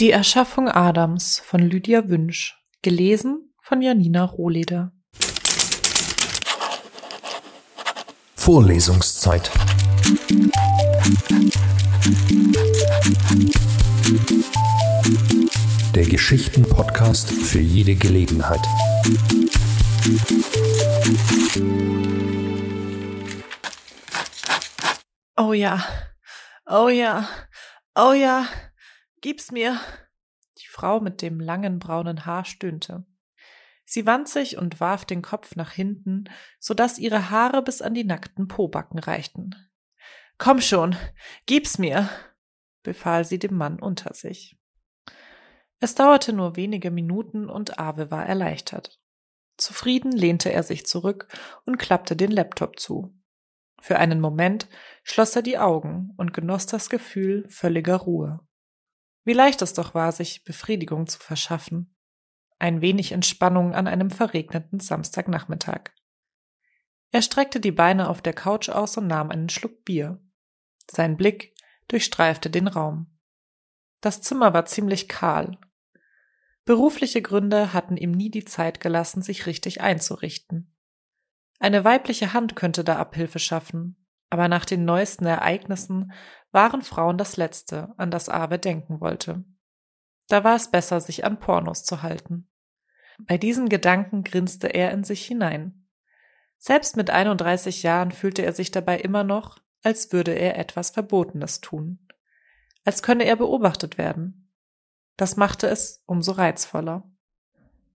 Die Erschaffung Adams von Lydia Wünsch, gelesen von Janina Rohleder. Vorlesungszeit. Der Geschichten-Podcast für jede Gelegenheit. Oh ja, oh ja, oh ja. Gib's mir. Die Frau mit dem langen braunen Haar stöhnte. Sie wand sich und warf den Kopf nach hinten, so dass ihre Haare bis an die nackten Pobacken reichten. Komm schon, gib's mir, befahl sie dem Mann unter sich. Es dauerte nur wenige Minuten und Ave war erleichtert. Zufrieden lehnte er sich zurück und klappte den Laptop zu. Für einen Moment schloss er die Augen und genoss das Gefühl völliger Ruhe. Wie leicht es doch war, sich Befriedigung zu verschaffen. Ein wenig Entspannung an einem verregneten Samstagnachmittag. Er streckte die Beine auf der Couch aus und nahm einen Schluck Bier. Sein Blick durchstreifte den Raum. Das Zimmer war ziemlich kahl. Berufliche Gründe hatten ihm nie die Zeit gelassen, sich richtig einzurichten. Eine weibliche Hand könnte da Abhilfe schaffen, aber nach den neuesten Ereignissen waren Frauen das Letzte, an das Abe denken wollte. Da war es besser, sich an Pornos zu halten. Bei diesem Gedanken grinste er in sich hinein. Selbst mit 31 Jahren fühlte er sich dabei immer noch, als würde er etwas Verbotenes tun. Als könne er beobachtet werden. Das machte es umso reizvoller.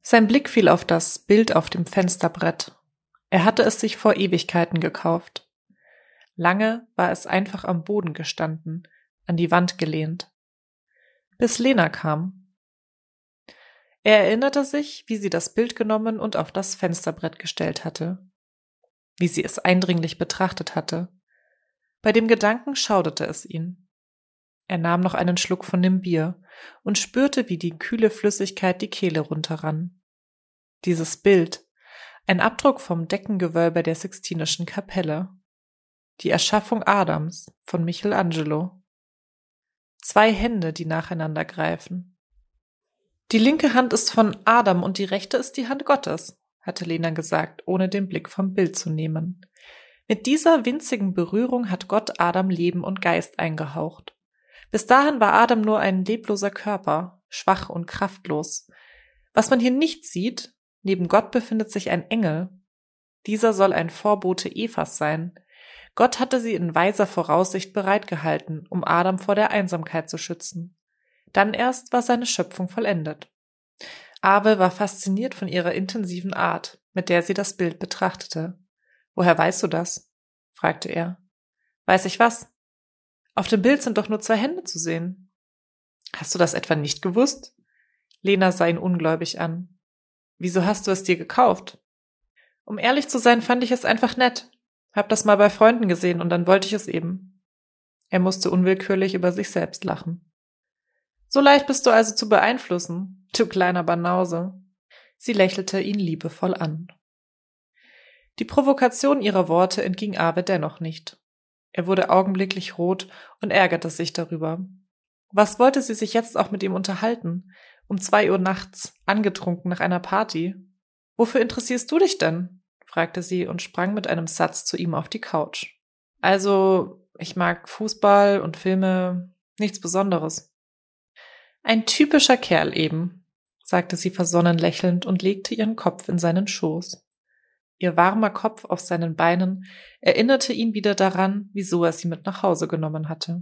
Sein Blick fiel auf das Bild auf dem Fensterbrett. Er hatte es sich vor Ewigkeiten gekauft. Lange war es einfach am Boden gestanden, an die Wand gelehnt. Bis Lena kam. Er erinnerte sich, wie sie das Bild genommen und auf das Fensterbrett gestellt hatte. Wie sie es eindringlich betrachtet hatte. Bei dem Gedanken schauderte es ihn. Er nahm noch einen Schluck von dem Bier und spürte, wie die kühle Flüssigkeit die Kehle runterrann. Dieses Bild, ein Abdruck vom Deckengewölbe der Sixtinischen Kapelle. Die Erschaffung Adams von Michelangelo. Zwei Hände, die nacheinander greifen. Die linke Hand ist von Adam und die rechte ist die Hand Gottes, hatte Lena gesagt, ohne den Blick vom Bild zu nehmen. Mit dieser winzigen Berührung hat Gott Adam Leben und Geist eingehaucht. Bis dahin war Adam nur ein lebloser Körper, schwach und kraftlos. Was man hier nicht sieht, neben Gott befindet sich ein Engel. Dieser soll ein Vorbote Evas sein, Gott hatte sie in weiser Voraussicht bereitgehalten, um Adam vor der Einsamkeit zu schützen. Dann erst war seine Schöpfung vollendet. Abel war fasziniert von ihrer intensiven Art, mit der sie das Bild betrachtete. Woher weißt du das? fragte er. Weiß ich was? Auf dem Bild sind doch nur zwei Hände zu sehen. Hast du das etwa nicht gewusst? Lena sah ihn ungläubig an. Wieso hast du es dir gekauft? Um ehrlich zu sein, fand ich es einfach nett. Hab das mal bei Freunden gesehen und dann wollte ich es eben. Er musste unwillkürlich über sich selbst lachen. So leicht bist du also zu beeinflussen, du kleiner Banause. Sie lächelte ihn liebevoll an. Die Provokation ihrer Worte entging Abe dennoch nicht. Er wurde augenblicklich rot und ärgerte sich darüber. Was wollte sie sich jetzt auch mit ihm unterhalten? Um zwei Uhr nachts, angetrunken nach einer Party? Wofür interessierst du dich denn? Fragte sie und sprang mit einem Satz zu ihm auf die Couch. Also, ich mag Fußball und Filme, nichts Besonderes. Ein typischer Kerl eben, sagte sie versonnen lächelnd und legte ihren Kopf in seinen Schoß. Ihr warmer Kopf auf seinen Beinen erinnerte ihn wieder daran, wieso er sie mit nach Hause genommen hatte.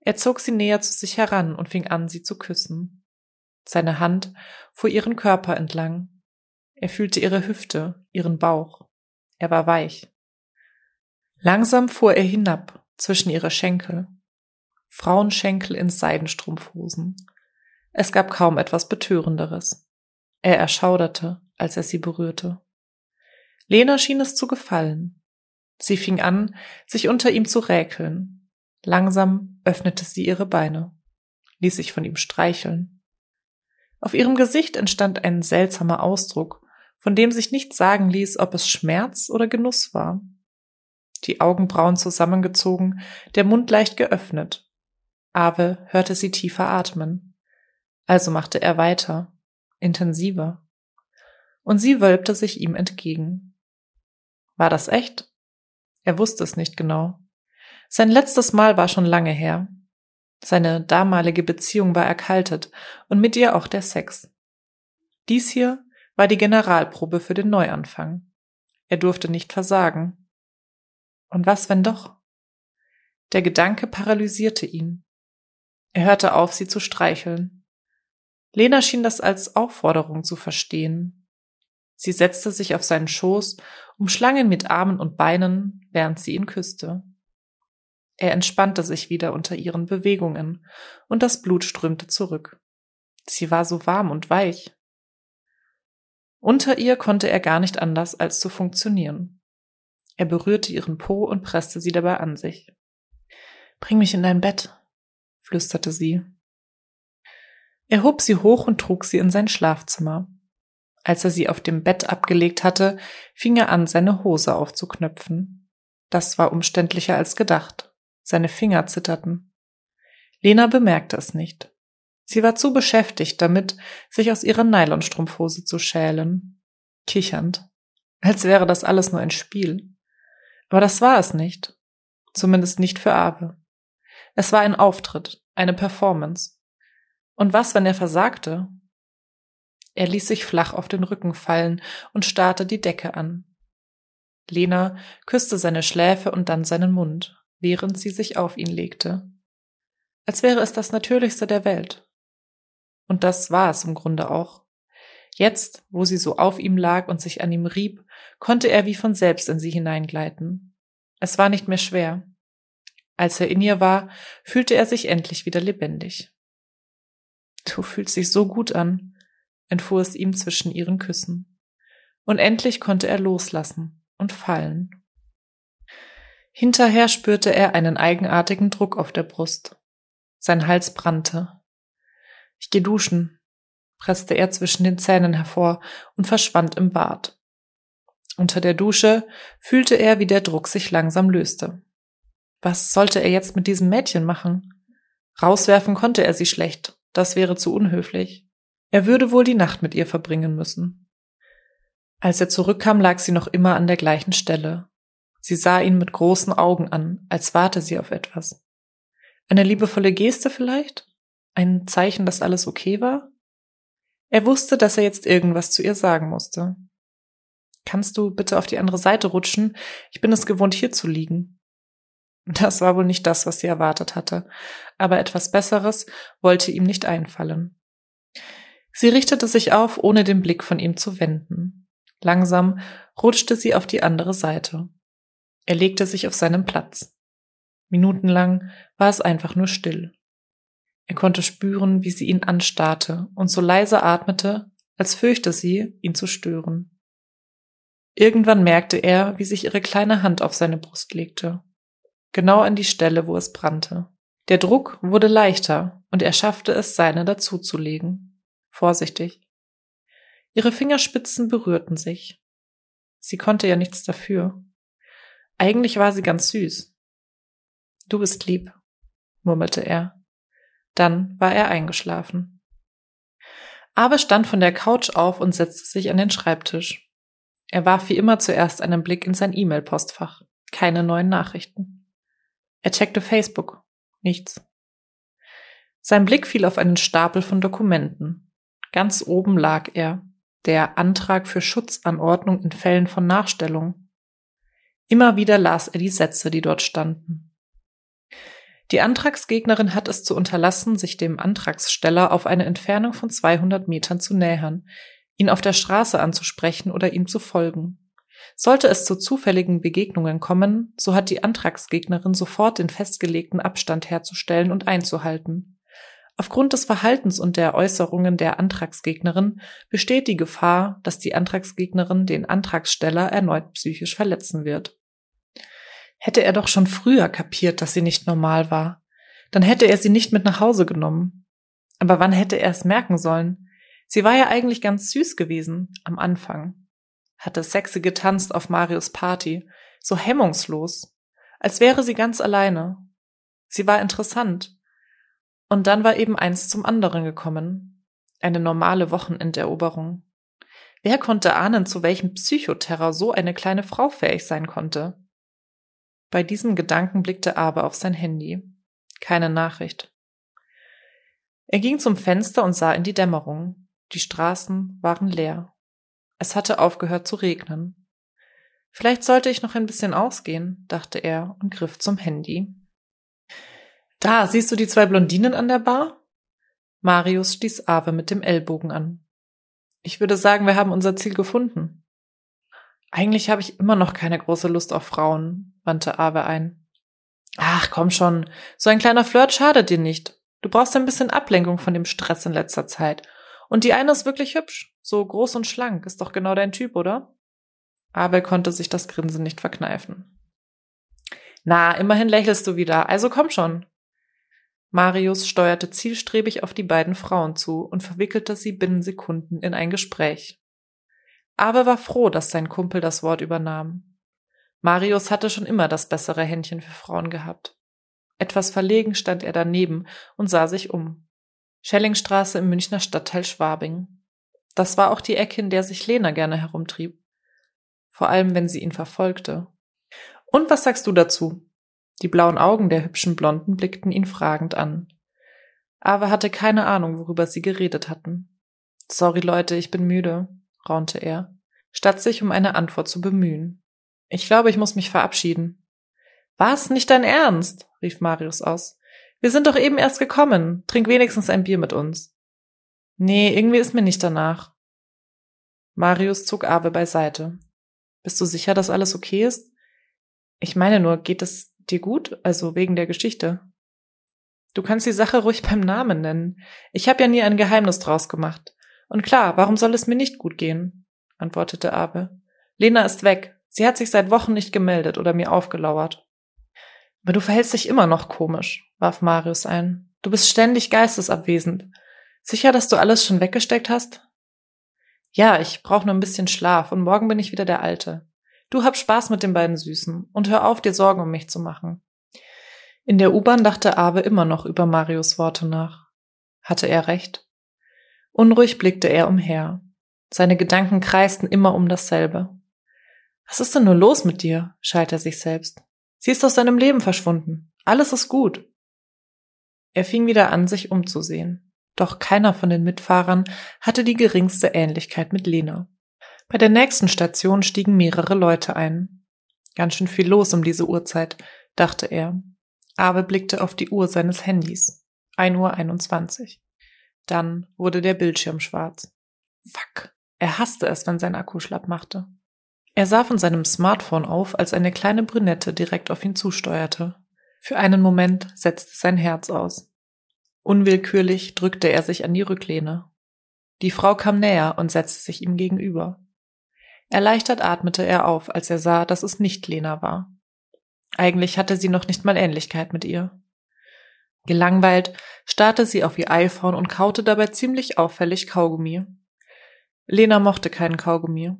Er zog sie näher zu sich heran und fing an, sie zu küssen. Seine Hand fuhr ihren Körper entlang, er fühlte ihre Hüfte, ihren Bauch. Er war weich. Langsam fuhr er hinab zwischen ihre Schenkel. Frauenschenkel in Seidenstrumpfhosen. Es gab kaum etwas Betörenderes. Er erschauderte, als er sie berührte. Lena schien es zu gefallen. Sie fing an, sich unter ihm zu räkeln. Langsam öffnete sie ihre Beine, ließ sich von ihm streicheln. Auf ihrem Gesicht entstand ein seltsamer Ausdruck, von dem sich nicht sagen ließ, ob es Schmerz oder Genuss war. Die Augenbrauen zusammengezogen, der Mund leicht geöffnet. Ave hörte sie tiefer atmen. Also machte er weiter, intensiver. Und sie wölbte sich ihm entgegen. War das echt? Er wusste es nicht genau. Sein letztes Mal war schon lange her. Seine damalige Beziehung war erkaltet und mit ihr auch der Sex. Dies hier war die Generalprobe für den Neuanfang. Er durfte nicht versagen. Und was, wenn doch? Der Gedanke paralysierte ihn. Er hörte auf, sie zu streicheln. Lena schien das als Aufforderung zu verstehen. Sie setzte sich auf seinen Schoß, umschlang ihn mit Armen und Beinen, während sie ihn küsste. Er entspannte sich wieder unter ihren Bewegungen, und das Blut strömte zurück. Sie war so warm und weich. Unter ihr konnte er gar nicht anders, als zu funktionieren. Er berührte ihren Po und presste sie dabei an sich. Bring mich in dein Bett, flüsterte sie. Er hob sie hoch und trug sie in sein Schlafzimmer. Als er sie auf dem Bett abgelegt hatte, fing er an, seine Hose aufzuknöpfen. Das war umständlicher als gedacht. Seine Finger zitterten. Lena bemerkte es nicht. Sie war zu beschäftigt damit, sich aus ihrer Nylonstrumpfhose zu schälen. Kichernd. Als wäre das alles nur ein Spiel. Aber das war es nicht. Zumindest nicht für Ave. Es war ein Auftritt, eine Performance. Und was, wenn er versagte? Er ließ sich flach auf den Rücken fallen und starrte die Decke an. Lena küsste seine Schläfe und dann seinen Mund, während sie sich auf ihn legte. Als wäre es das Natürlichste der Welt. Und das war es im Grunde auch. Jetzt, wo sie so auf ihm lag und sich an ihm rieb, konnte er wie von selbst in sie hineingleiten. Es war nicht mehr schwer. Als er in ihr war, fühlte er sich endlich wieder lebendig. Du fühlst dich so gut an, entfuhr es ihm zwischen ihren Küssen. Und endlich konnte er loslassen und fallen. Hinterher spürte er einen eigenartigen Druck auf der Brust. Sein Hals brannte. Ich geh duschen, presste er zwischen den Zähnen hervor und verschwand im Bad. Unter der Dusche fühlte er, wie der Druck sich langsam löste. Was sollte er jetzt mit diesem Mädchen machen? Rauswerfen konnte er sie schlecht, das wäre zu unhöflich. Er würde wohl die Nacht mit ihr verbringen müssen. Als er zurückkam, lag sie noch immer an der gleichen Stelle. Sie sah ihn mit großen Augen an, als warte sie auf etwas. Eine liebevolle Geste vielleicht? Ein Zeichen, dass alles okay war? Er wusste, dass er jetzt irgendwas zu ihr sagen musste. Kannst du bitte auf die andere Seite rutschen? Ich bin es gewohnt, hier zu liegen. Das war wohl nicht das, was sie erwartet hatte, aber etwas Besseres wollte ihm nicht einfallen. Sie richtete sich auf, ohne den Blick von ihm zu wenden. Langsam rutschte sie auf die andere Seite. Er legte sich auf seinen Platz. Minutenlang war es einfach nur still. Er konnte spüren, wie sie ihn anstarrte und so leise atmete, als fürchte sie, ihn zu stören. Irgendwann merkte er, wie sich ihre kleine Hand auf seine Brust legte, genau an die Stelle, wo es brannte. Der Druck wurde leichter und er schaffte es, seine dazuzulegen. Vorsichtig. Ihre Fingerspitzen berührten sich. Sie konnte ja nichts dafür. Eigentlich war sie ganz süß. Du bist lieb, murmelte er. Dann war er eingeschlafen. Abe stand von der Couch auf und setzte sich an den Schreibtisch. Er warf wie immer zuerst einen Blick in sein E-Mail-Postfach. Keine neuen Nachrichten. Er checkte Facebook. Nichts. Sein Blick fiel auf einen Stapel von Dokumenten. Ganz oben lag er, der Antrag für Schutzanordnung in Fällen von Nachstellung. Immer wieder las er die Sätze, die dort standen. Die Antragsgegnerin hat es zu unterlassen, sich dem Antragssteller auf eine Entfernung von 200 Metern zu nähern, ihn auf der Straße anzusprechen oder ihm zu folgen. Sollte es zu zufälligen Begegnungen kommen, so hat die Antragsgegnerin sofort den festgelegten Abstand herzustellen und einzuhalten. Aufgrund des Verhaltens und der Äußerungen der Antragsgegnerin besteht die Gefahr, dass die Antragsgegnerin den Antragssteller erneut psychisch verletzen wird. Hätte er doch schon früher kapiert, dass sie nicht normal war. Dann hätte er sie nicht mit nach Hause genommen. Aber wann hätte er es merken sollen? Sie war ja eigentlich ganz süß gewesen am Anfang. Hatte sexy getanzt auf Marius Party, so hemmungslos, als wäre sie ganz alleine. Sie war interessant. Und dann war eben eins zum anderen gekommen. Eine normale Wochenenderoberung. Wer konnte ahnen, zu welchem Psychoterror so eine kleine Frau fähig sein konnte? Bei diesem Gedanken blickte Abe auf sein Handy. Keine Nachricht. Er ging zum Fenster und sah in die Dämmerung. Die Straßen waren leer. Es hatte aufgehört zu regnen. Vielleicht sollte ich noch ein bisschen ausgehen, dachte er und griff zum Handy. Da, siehst du die zwei Blondinen an der Bar? Marius stieß Ave mit dem Ellbogen an. Ich würde sagen, wir haben unser Ziel gefunden. Eigentlich habe ich immer noch keine große Lust auf Frauen, wandte Ave ein. Ach, komm schon, so ein kleiner Flirt schadet dir nicht. Du brauchst ein bisschen Ablenkung von dem Stress in letzter Zeit. Und die eine ist wirklich hübsch, so groß und schlank, ist doch genau dein Typ, oder? Abel konnte sich das Grinsen nicht verkneifen. Na, immerhin lächelst du wieder, also komm schon. Marius steuerte zielstrebig auf die beiden Frauen zu und verwickelte sie binnen Sekunden in ein Gespräch. Aber war froh, dass sein Kumpel das Wort übernahm. Marius hatte schon immer das bessere Händchen für Frauen gehabt. Etwas verlegen stand er daneben und sah sich um. Schellingstraße im Münchner Stadtteil Schwabing. Das war auch die Ecke, in der sich Lena gerne herumtrieb. Vor allem, wenn sie ihn verfolgte. Und was sagst du dazu? Die blauen Augen der hübschen Blonden blickten ihn fragend an. Aber hatte keine Ahnung, worüber sie geredet hatten. Sorry, Leute, ich bin müde, raunte er, statt sich um eine Antwort zu bemühen. Ich glaube, ich muss mich verabschieden. Was? Nicht dein Ernst? rief Marius aus. Wir sind doch eben erst gekommen. Trink wenigstens ein Bier mit uns. Nee, irgendwie ist mir nicht danach. Marius zog Ave beiseite. Bist du sicher, dass alles okay ist? Ich meine nur, geht es dir gut, also wegen der Geschichte. Du kannst die Sache ruhig beim Namen nennen. Ich habe ja nie ein Geheimnis draus gemacht. Und klar, warum soll es mir nicht gut gehen? antwortete Abe. Lena ist weg. Sie hat sich seit Wochen nicht gemeldet oder mir aufgelauert. Aber du verhältst dich immer noch komisch, warf Marius ein. Du bist ständig geistesabwesend. Sicher, dass du alles schon weggesteckt hast? Ja, ich brauche nur ein bisschen Schlaf und morgen bin ich wieder der Alte. Du hab Spaß mit den beiden Süßen und hör auf, dir Sorgen um mich zu machen. In der U-Bahn dachte Abe immer noch über Marios Worte nach. Hatte er recht? Unruhig blickte er umher. Seine Gedanken kreisten immer um dasselbe. Was ist denn nur los mit dir? schalt er sich selbst. Sie ist aus seinem Leben verschwunden. Alles ist gut. Er fing wieder an, sich umzusehen. Doch keiner von den Mitfahrern hatte die geringste Ähnlichkeit mit Lena. Bei der nächsten Station stiegen mehrere Leute ein. Ganz schön viel los um diese Uhrzeit, dachte er. Abe blickte auf die Uhr seines Handys. 1 Uhr 21. Dann wurde der Bildschirm schwarz. Fuck. Er hasste es, wenn sein Akku schlapp machte. Er sah von seinem Smartphone auf, als eine kleine Brünette direkt auf ihn zusteuerte. Für einen Moment setzte sein Herz aus. Unwillkürlich drückte er sich an die Rücklehne. Die Frau kam näher und setzte sich ihm gegenüber. Erleichtert atmete er auf, als er sah, dass es nicht Lena war. Eigentlich hatte sie noch nicht mal Ähnlichkeit mit ihr. Gelangweilt starrte sie auf ihr iPhone und kaute dabei ziemlich auffällig Kaugummi. Lena mochte keinen Kaugummi.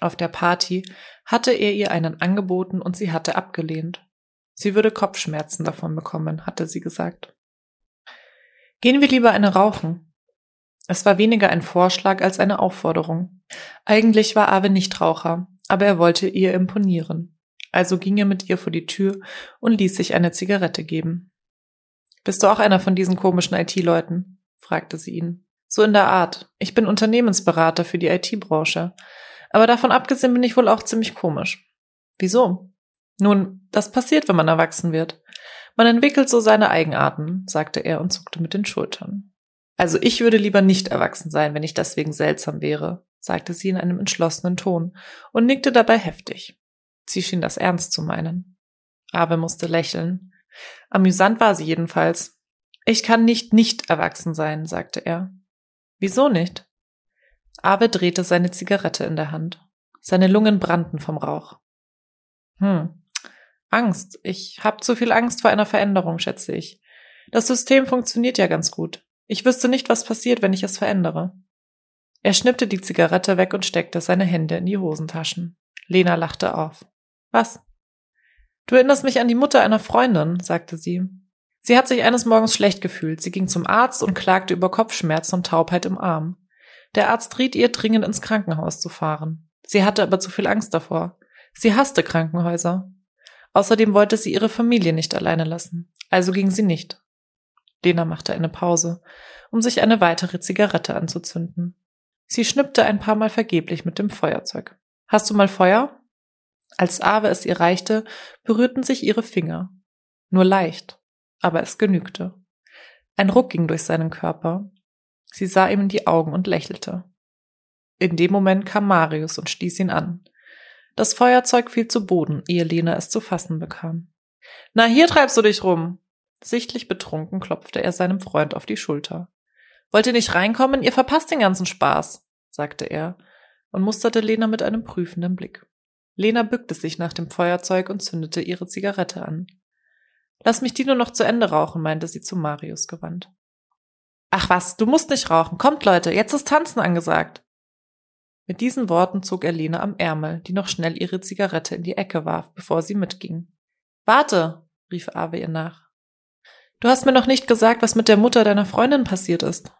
Auf der Party hatte er ihr einen angeboten und sie hatte abgelehnt. Sie würde Kopfschmerzen davon bekommen, hatte sie gesagt. Gehen wir lieber eine rauchen, es war weniger ein Vorschlag als eine Aufforderung. Eigentlich war Ave nicht Raucher, aber er wollte ihr imponieren. Also ging er mit ihr vor die Tür und ließ sich eine Zigarette geben. Bist du auch einer von diesen komischen IT-Leuten? fragte sie ihn. So in der Art. Ich bin Unternehmensberater für die IT-Branche. Aber davon abgesehen bin ich wohl auch ziemlich komisch. Wieso? Nun, das passiert, wenn man erwachsen wird. Man entwickelt so seine Eigenarten, sagte er und zuckte mit den Schultern. Also ich würde lieber nicht erwachsen sein, wenn ich deswegen seltsam wäre, sagte sie in einem entschlossenen Ton und nickte dabei heftig. Sie schien das ernst zu meinen. Aber musste lächeln. Amüsant war sie jedenfalls. Ich kann nicht nicht erwachsen sein, sagte er. Wieso nicht? Abe drehte seine Zigarette in der Hand. Seine Lungen brannten vom Rauch. Hm. Angst. Ich hab zu viel Angst vor einer Veränderung, schätze ich. Das System funktioniert ja ganz gut. Ich wüsste nicht, was passiert, wenn ich es verändere. Er schnippte die Zigarette weg und steckte seine Hände in die Hosentaschen. Lena lachte auf. Was? Du erinnerst mich an die Mutter einer Freundin, sagte sie. Sie hat sich eines Morgens schlecht gefühlt. Sie ging zum Arzt und klagte über Kopfschmerzen und Taubheit im Arm. Der Arzt riet ihr, dringend ins Krankenhaus zu fahren. Sie hatte aber zu viel Angst davor. Sie hasste Krankenhäuser. Außerdem wollte sie ihre Familie nicht alleine lassen. Also ging sie nicht. Lena machte eine Pause, um sich eine weitere Zigarette anzuzünden. Sie schnippte ein paar Mal vergeblich mit dem Feuerzeug. Hast du mal Feuer? Als Ave es ihr reichte, berührten sich ihre Finger. Nur leicht, aber es genügte. Ein Ruck ging durch seinen Körper. Sie sah ihm in die Augen und lächelte. In dem Moment kam Marius und stieß ihn an. Das Feuerzeug fiel zu Boden, ehe Lena es zu fassen bekam. Na, hier treibst du dich rum. Sichtlich betrunken klopfte er seinem Freund auf die Schulter. Wollt ihr nicht reinkommen? Ihr verpasst den ganzen Spaß, sagte er und musterte Lena mit einem prüfenden Blick. Lena bückte sich nach dem Feuerzeug und zündete ihre Zigarette an. Lass mich die nur noch zu Ende rauchen, meinte sie zu Marius gewandt. Ach was, du musst nicht rauchen. Kommt, Leute, jetzt ist Tanzen angesagt. Mit diesen Worten zog er Lena am Ärmel, die noch schnell ihre Zigarette in die Ecke warf, bevor sie mitging. Warte, rief Ave ihr nach. Du hast mir noch nicht gesagt, was mit der Mutter deiner Freundin passiert ist.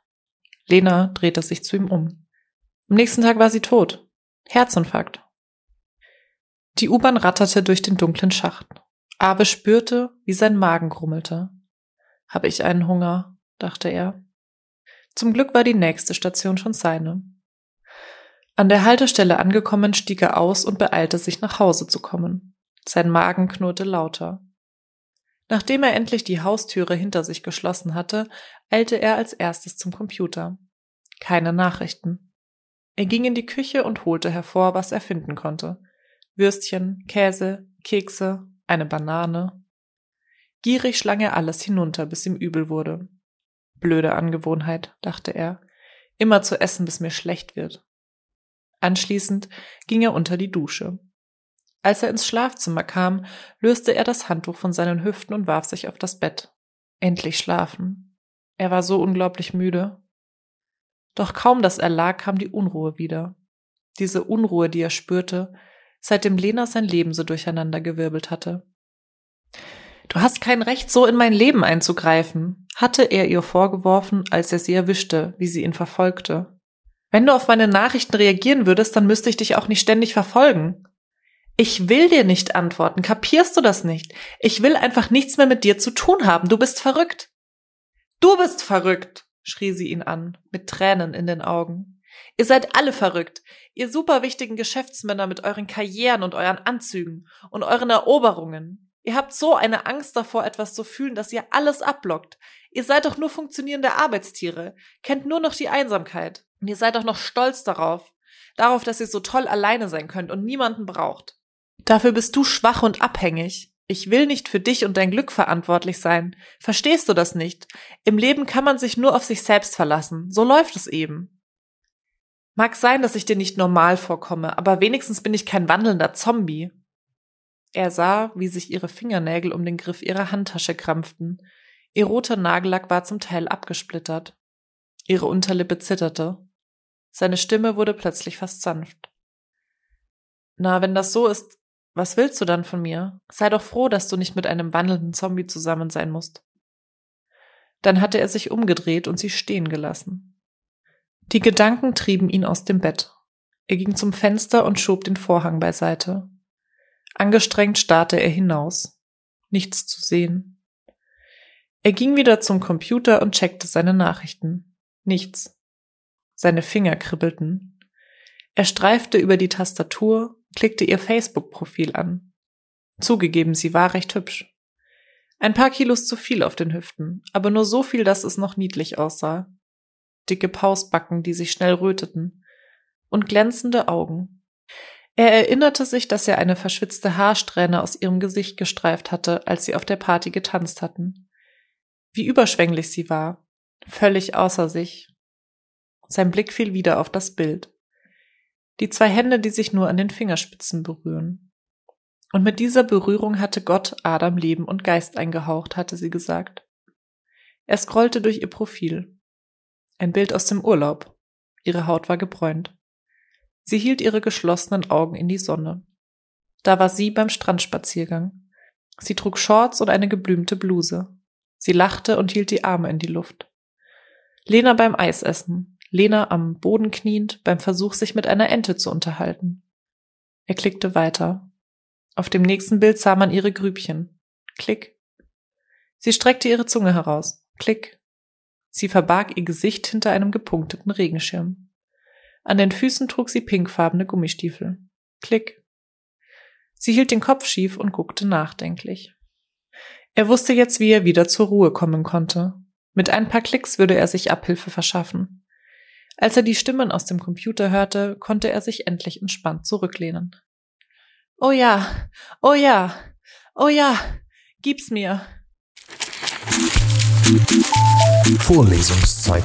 Lena drehte sich zu ihm um. Am nächsten Tag war sie tot. Herzinfarkt. Die U-Bahn ratterte durch den dunklen Schacht. Ave spürte, wie sein Magen grummelte. Habe ich einen Hunger, dachte er. Zum Glück war die nächste Station schon seine. An der Haltestelle angekommen, stieg er aus und beeilte sich nach Hause zu kommen. Sein Magen knurrte lauter. Nachdem er endlich die Haustüre hinter sich geschlossen hatte, eilte er als erstes zum Computer. Keine Nachrichten. Er ging in die Küche und holte hervor, was er finden konnte. Würstchen, Käse, Kekse, eine Banane. Gierig schlang er alles hinunter, bis ihm übel wurde. Blöde Angewohnheit, dachte er, immer zu essen, bis mir schlecht wird. Anschließend ging er unter die Dusche. Als er ins Schlafzimmer kam, löste er das Handtuch von seinen Hüften und warf sich auf das Bett. Endlich schlafen. Er war so unglaublich müde. Doch kaum dass er lag, kam die Unruhe wieder. Diese Unruhe, die er spürte, seitdem Lena sein Leben so durcheinandergewirbelt hatte. Du hast kein Recht, so in mein Leben einzugreifen, hatte er ihr vorgeworfen, als er sie erwischte, wie sie ihn verfolgte. Wenn du auf meine Nachrichten reagieren würdest, dann müsste ich dich auch nicht ständig verfolgen. Ich will dir nicht antworten, kapierst du das nicht? Ich will einfach nichts mehr mit dir zu tun haben, du bist verrückt. Du bist verrückt, schrie sie ihn an, mit Tränen in den Augen. Ihr seid alle verrückt, ihr superwichtigen Geschäftsmänner mit euren Karrieren und euren Anzügen und euren Eroberungen. Ihr habt so eine Angst davor, etwas zu fühlen, dass ihr alles abblockt. Ihr seid doch nur funktionierende Arbeitstiere, kennt nur noch die Einsamkeit. Und ihr seid doch noch stolz darauf, darauf, dass ihr so toll alleine sein könnt und niemanden braucht. Dafür bist du schwach und abhängig. Ich will nicht für dich und dein Glück verantwortlich sein. Verstehst du das nicht? Im Leben kann man sich nur auf sich selbst verlassen. So läuft es eben. Mag sein, dass ich dir nicht normal vorkomme, aber wenigstens bin ich kein wandelnder Zombie. Er sah, wie sich ihre Fingernägel um den Griff ihrer Handtasche krampften. Ihr roter Nagellack war zum Teil abgesplittert. Ihre Unterlippe zitterte. Seine Stimme wurde plötzlich fast sanft. Na, wenn das so ist, was willst du dann von mir? Sei doch froh, dass du nicht mit einem wandelnden Zombie zusammen sein musst. Dann hatte er sich umgedreht und sie stehen gelassen. Die Gedanken trieben ihn aus dem Bett. Er ging zum Fenster und schob den Vorhang beiseite. Angestrengt starrte er hinaus. Nichts zu sehen. Er ging wieder zum Computer und checkte seine Nachrichten. Nichts. Seine Finger kribbelten. Er streifte über die Tastatur, klickte ihr Facebook-Profil an. Zugegeben, sie war recht hübsch. Ein paar Kilos zu viel auf den Hüften, aber nur so viel, dass es noch niedlich aussah. Dicke Pausbacken, die sich schnell röteten. Und glänzende Augen. Er erinnerte sich, dass er eine verschwitzte Haarsträhne aus ihrem Gesicht gestreift hatte, als sie auf der Party getanzt hatten. Wie überschwänglich sie war. Völlig außer sich. Sein Blick fiel wieder auf das Bild. Die zwei Hände, die sich nur an den Fingerspitzen berühren. Und mit dieser Berührung hatte Gott Adam Leben und Geist eingehaucht, hatte sie gesagt. Er scrollte durch ihr Profil. Ein Bild aus dem Urlaub. Ihre Haut war gebräunt. Sie hielt ihre geschlossenen Augen in die Sonne. Da war sie beim Strandspaziergang. Sie trug Shorts und eine geblümte Bluse. Sie lachte und hielt die Arme in die Luft. Lena beim Eisessen, Lena am Boden kniend beim Versuch, sich mit einer Ente zu unterhalten. Er klickte weiter. Auf dem nächsten Bild sah man ihre Grübchen. Klick. Sie streckte ihre Zunge heraus. Klick. Sie verbarg ihr Gesicht hinter einem gepunkteten Regenschirm. An den Füßen trug sie pinkfarbene Gummistiefel. Klick. Sie hielt den Kopf schief und guckte nachdenklich. Er wusste jetzt, wie er wieder zur Ruhe kommen konnte. Mit ein paar Klicks würde er sich Abhilfe verschaffen. Als er die Stimmen aus dem Computer hörte, konnte er sich endlich entspannt zurücklehnen. Oh ja, oh ja, oh ja, gib's mir. Vorlesungszeit.